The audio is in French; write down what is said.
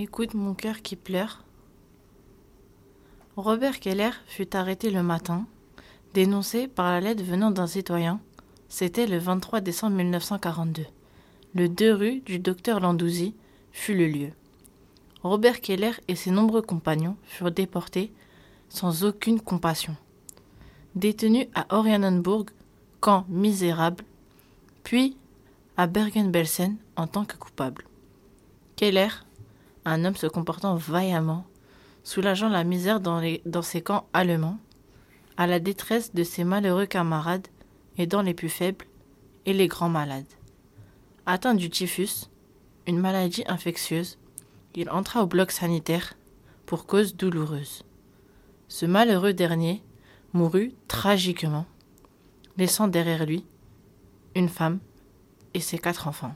Écoute mon cœur qui pleure. Robert Keller fut arrêté le matin, dénoncé par la lettre venant d'un citoyen. C'était le 23 décembre 1942. Le 2 rue du docteur Landouzi fut le lieu. Robert Keller et ses nombreux compagnons furent déportés sans aucune compassion. Détenus à Orianenburg, camp misérable, puis à Bergen-Belsen en tant que coupable. Keller, un homme se comportant vaillamment, soulageant la misère dans, ses camps allemands, à la détresse de ses malheureux camarades, aidant les plus faibles et les grands malades. Atteint du typhus, une maladie infectieuse, il entra au bloc sanitaire pour cause douloureuse. Ce malheureux dernier mourut tragiquement, laissant derrière lui une femme et ses quatre enfants.